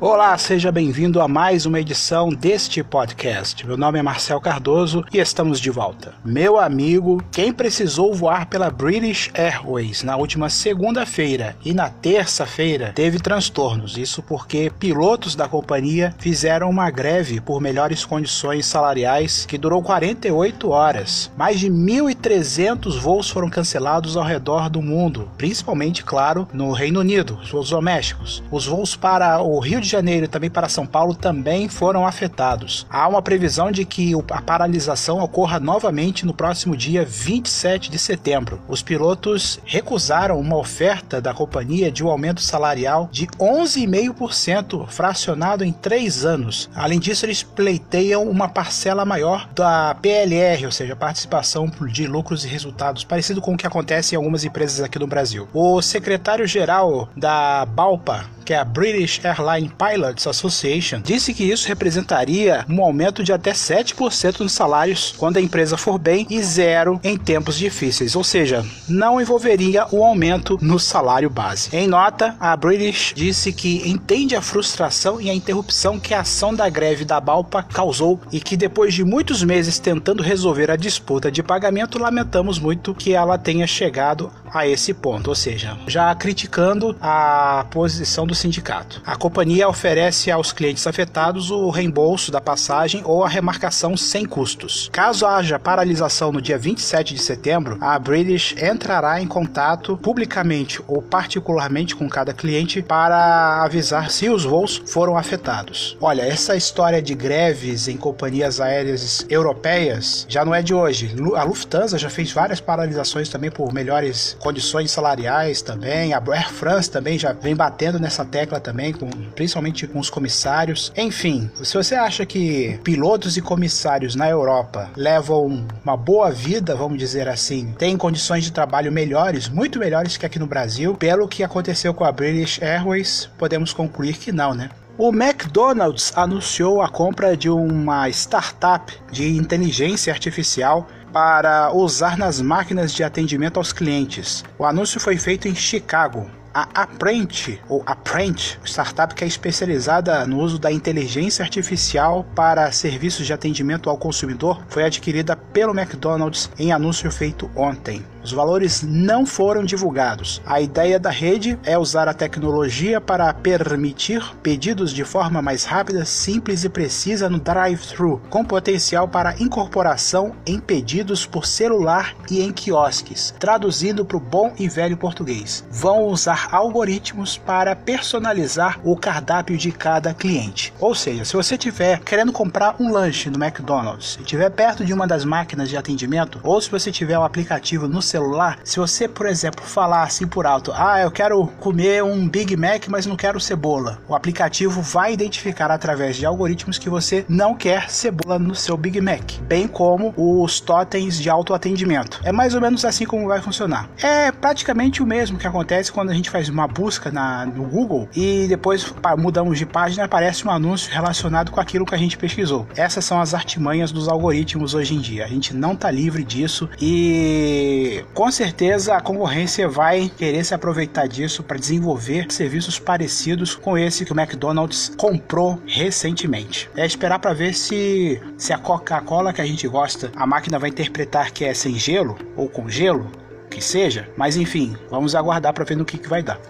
Olá, seja bem-vindo a mais uma edição deste podcast. Meu nome é Marcel Cardoso e estamos de volta. Meu amigo, quem precisou voar pela British Airways na última segunda-feira e na terça-feira teve transtornos. Isso porque pilotos da companhia fizeram uma greve por melhores condições salariais que durou 48 horas. Mais de 1.300 voos foram cancelados ao redor do mundo, principalmente, claro, no Reino Unido, os voos domésticos. Os voos para o Rio de de Janeiro e também para São Paulo também foram afetados. Há uma previsão de que a paralisação ocorra novamente no próximo dia 27 de setembro. Os pilotos recusaram uma oferta da companhia de um aumento salarial de 11,5%, fracionado em três anos. Além disso, eles pleiteiam uma parcela maior da PLR, ou seja, participação de lucros e resultados, parecido com o que acontece em algumas empresas aqui no Brasil. O secretário-geral da Balpa, que é a British Airline Pilots Association, disse que isso representaria um aumento de até 7% nos salários quando a empresa for bem e zero em tempos difíceis, ou seja, não envolveria o um aumento no salário base. Em nota, a British disse que entende a frustração e a interrupção que a ação da greve da Balpa causou e que depois de muitos meses tentando resolver a disputa de pagamento, lamentamos muito que ela tenha chegado a esse ponto, ou seja, já criticando a posição do sindicato. A companhia oferece aos clientes afetados o reembolso da passagem ou a remarcação sem custos. Caso haja paralisação no dia 27 de setembro, a British entrará em contato publicamente ou particularmente com cada cliente para avisar se os voos foram afetados. Olha, essa história de greves em companhias aéreas europeias já não é de hoje. A Lufthansa já fez várias paralisações também por melhores condições salariais também. A Air France também já vem batendo nessa tecla também, com, principalmente com os comissários. Enfim, se você acha que pilotos e comissários na Europa levam uma boa vida, vamos dizer assim, têm condições de trabalho melhores, muito melhores que aqui no Brasil, pelo que aconteceu com a British Airways, podemos concluir que não, né? O McDonald's anunciou a compra de uma startup de inteligência artificial para usar nas máquinas de atendimento aos clientes. O anúncio foi feito em Chicago, a Apprent, ou Apprent, startup que é especializada no uso da inteligência artificial para serviços de atendimento ao consumidor, foi adquirida pelo McDonald's em anúncio feito ontem. Os valores não foram divulgados. A ideia da rede é usar a tecnologia para permitir pedidos de forma mais rápida, simples e precisa no drive-thru, com potencial para incorporação em pedidos por celular e em quiosques. Traduzindo para o bom e velho português, vão usar algoritmos para personalizar o cardápio de cada cliente. Ou seja, se você estiver querendo comprar um lanche no McDonald's e estiver perto de uma das máquinas de atendimento, ou se você tiver o um aplicativo no celular, celular, se você, por exemplo, falar assim por alto, ah, eu quero comer um Big Mac, mas não quero cebola, o aplicativo vai identificar através de algoritmos que você não quer cebola no seu Big Mac, bem como os totens de autoatendimento. É mais ou menos assim como vai funcionar. É praticamente o mesmo que acontece quando a gente faz uma busca na, no Google e depois mudamos de página aparece um anúncio relacionado com aquilo que a gente pesquisou. Essas são as artimanhas dos algoritmos hoje em dia. A gente não está livre disso e com certeza a concorrência vai querer se aproveitar disso para desenvolver serviços parecidos com esse que o McDonald's comprou recentemente. É esperar para ver se, se a Coca-Cola que a gente gosta, a máquina vai interpretar que é sem gelo ou com gelo, que seja, mas enfim, vamos aguardar para ver no que, que vai dar.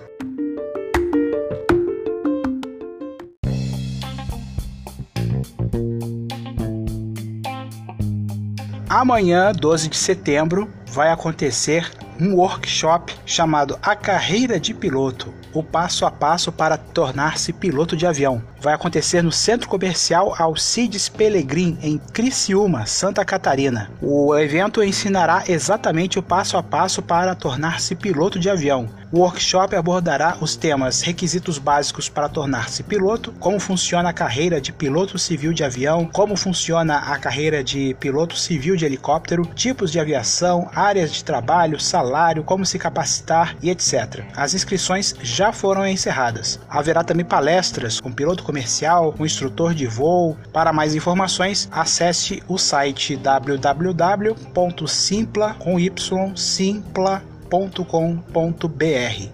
Amanhã, 12 de setembro, vai acontecer um workshop chamado A Carreira de Piloto o passo a passo para tornar-se piloto de avião. Vai acontecer no Centro Comercial Alcides Pelegrim, em Criciúma, Santa Catarina. O evento ensinará exatamente o passo a passo para tornar-se piloto de avião. O workshop abordará os temas requisitos básicos para tornar-se piloto, como funciona a carreira de piloto civil de avião, como funciona a carreira de piloto civil de helicóptero, tipos de aviação, áreas de trabalho, salário, como se capacitar e etc. As inscrições já foram encerradas. Haverá também palestras com piloto comercial, com instrutor de voo. Para mais informações, acesse o site www.simpla com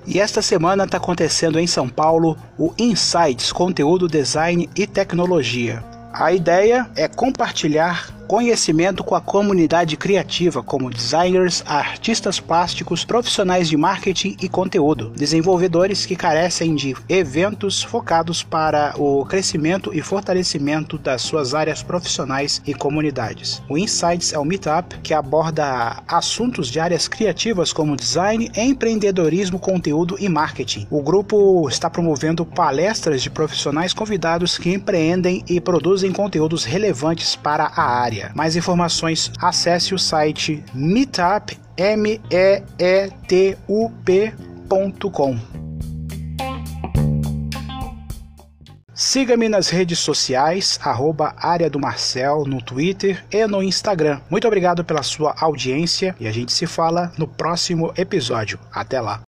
E esta semana está acontecendo em São Paulo o Insights Conteúdo Design e Tecnologia. A ideia é compartilhar conhecimento com a comunidade criativa, como designers, artistas plásticos, profissionais de marketing e conteúdo, desenvolvedores que carecem de eventos focados para o crescimento e fortalecimento das suas áreas profissionais e comunidades. O Insights é um meetup que aborda assuntos de áreas criativas como design, empreendedorismo, conteúdo e marketing. O grupo está promovendo palestras de profissionais convidados que empreendem e produzem conteúdos relevantes para a área área. Mais informações, acesse o site meetup, m e e t u p.com. Siga-me nas redes sociais, arroba área do Marcel, no Twitter e no Instagram. Muito obrigado pela sua audiência e a gente se fala no próximo episódio. Até lá!